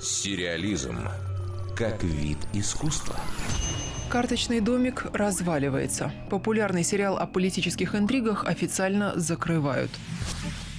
Сериализм как вид искусства. Карточный домик разваливается. Популярный сериал о политических интригах официально закрывают.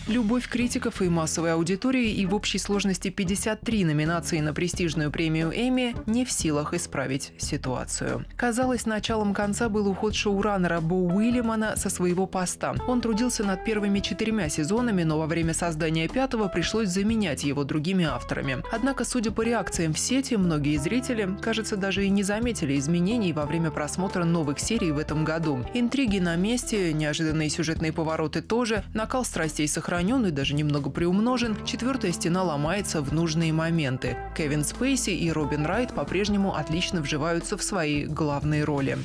Любовь критиков и массовой аудитории и в общей сложности 53 номинации на престижную премию Эмми не в силах исправить ситуацию. Казалось, началом конца был уход шоураннера Бо Уильямана со своего поста. Он трудился над первыми четырьмя сезонами, но во время создания пятого пришлось заменять его другими авторами. Однако, судя по реакциям в сети, многие зрители, кажется, даже и не заметили изменений во время просмотра новых серий в этом году. Интриги на месте, неожиданные сюжетные повороты тоже, накал страстей сохранился сохранен и даже немного приумножен, четвертая стена ломается в нужные моменты. Кевин Спейси и Робин Райт по-прежнему отлично вживаются в свои главные роли.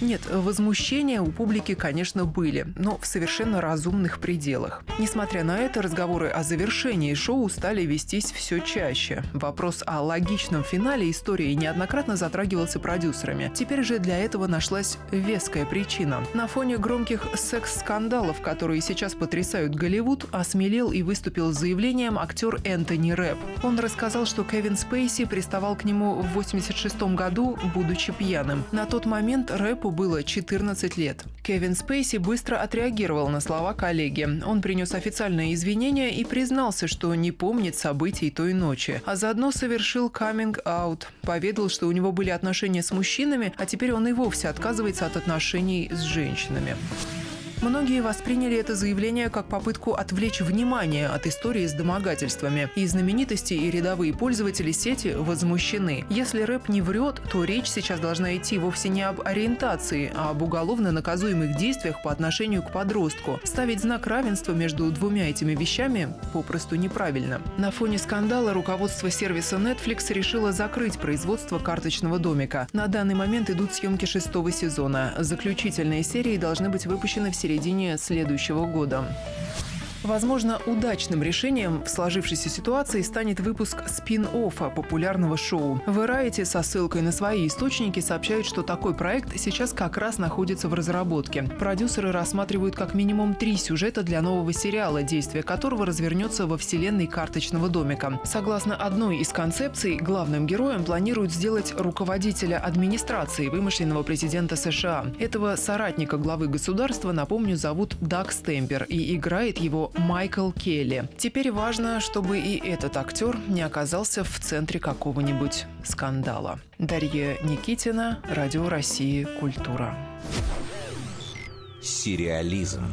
Нет, возмущения у публики, конечно, были, но в совершенно разумных пределах. Несмотря на это, разговоры о завершении шоу стали вестись все чаще. Вопрос о логичном финале истории неоднократно затрагивался продюсерами. Теперь же для этого нашлась веская причина. На фоне громких секс-скандалов, которые сейчас потрясают Голливуд, осмелел и выступил с заявлением актер Энтони Рэп. Он рассказал, что Кевин Спейси приставал к нему в 86 году, будучи пьяным. На тот момент Рэпу Рэпу было 14 лет. Кевин Спейси быстро отреагировал на слова коллеги. Он принес официальные извинения и признался, что не помнит событий той ночи, а заодно совершил каминг-аут. Поведал, что у него были отношения с мужчинами, а теперь он и вовсе отказывается от отношений с женщинами. Многие восприняли это заявление как попытку отвлечь внимание от истории с домогательствами. И знаменитости, и рядовые пользователи сети возмущены. Если рэп не врет, то речь сейчас должна идти вовсе не об ориентации, а об уголовно наказуемых действиях по отношению к подростку. Ставить знак равенства между двумя этими вещами попросту неправильно. На фоне скандала руководство сервиса Netflix решило закрыть производство карточного домика. На данный момент идут съемки шестого сезона. Заключительные серии должны быть выпущены в середине середине следующего года. Возможно, удачным решением в сложившейся ситуации станет выпуск спин-оффа популярного шоу. Variety со ссылкой на свои источники сообщают, что такой проект сейчас как раз находится в разработке. Продюсеры рассматривают как минимум три сюжета для нового сериала, действие которого развернется во вселенной карточного домика. Согласно одной из концепций, главным героем планируют сделать руководителя администрации вымышленного президента США. Этого соратника главы государства, напомню, зовут Даг Стемпер, и играет его Майкл Келли. Теперь важно, чтобы и этот актер не оказался в центре какого-нибудь скандала. Дарья Никитина, Радио России «Культура». Сериализм.